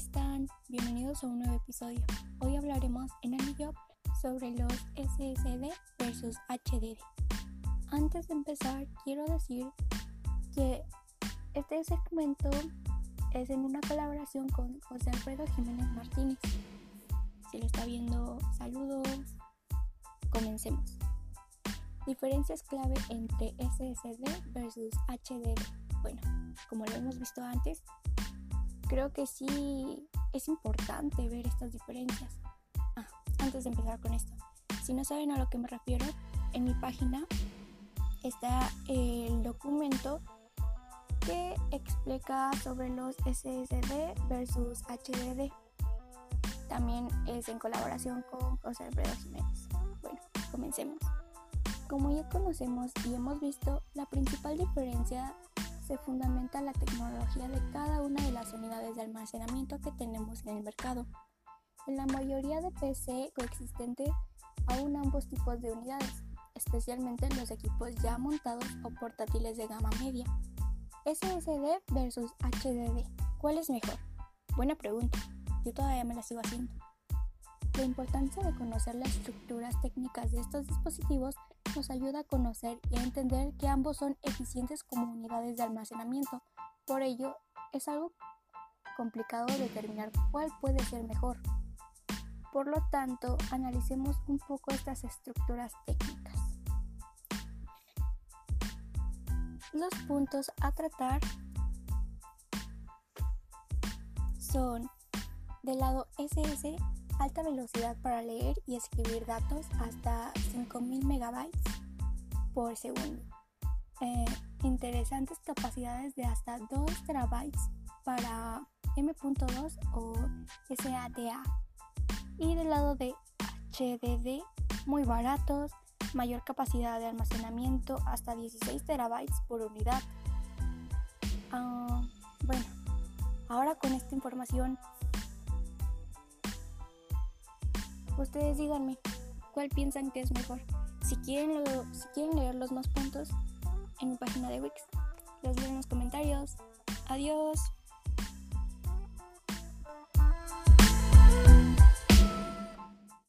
están? Bienvenidos a un nuevo episodio. Hoy hablaremos en AnyJob sobre los SSD versus HDD. Antes de empezar, quiero decir que este segmento es en una colaboración con José Alfredo Jiménez Martínez. Si lo está viendo, saludos. Comencemos. Diferencias clave entre SSD versus HDD. Bueno, como lo hemos visto antes, creo que sí es importante ver estas diferencias. Ah, antes de empezar con esto, si no saben a lo que me refiero, en mi página está el documento que explica sobre los SSD versus HDD. También es en colaboración con José Alfredo Jiménez. Bueno, comencemos. Como ya conocemos y hemos visto, la principal diferencia se fundamenta la tecnología de cada una de las unidades de almacenamiento que tenemos en el mercado. En la mayoría de PC coexistente aún ambos tipos de unidades, especialmente en los equipos ya montados o portátiles de gama media. SSD versus HDD, ¿cuál es mejor? Buena pregunta, yo todavía me la sigo haciendo. La importancia de conocer las estructuras técnicas de estos dispositivos nos ayuda a conocer y a entender que ambos son eficientes como unidades de almacenamiento. Por ello, es algo complicado determinar cuál puede ser mejor. Por lo tanto, analicemos un poco estas estructuras técnicas. Los puntos a tratar son del lado SS alta velocidad para leer y escribir datos hasta 5000 megabytes por segundo. Eh, interesantes capacidades de hasta 2 terabytes para M.2 o SATA. Y del lado de HDD, muy baratos, mayor capacidad de almacenamiento hasta 16 terabytes por unidad. Ah, bueno, ahora con esta información Ustedes díganme, ¿cuál piensan que es mejor? Si quieren, leer los más puntos en mi página de Wix, los leo en los comentarios. Adiós.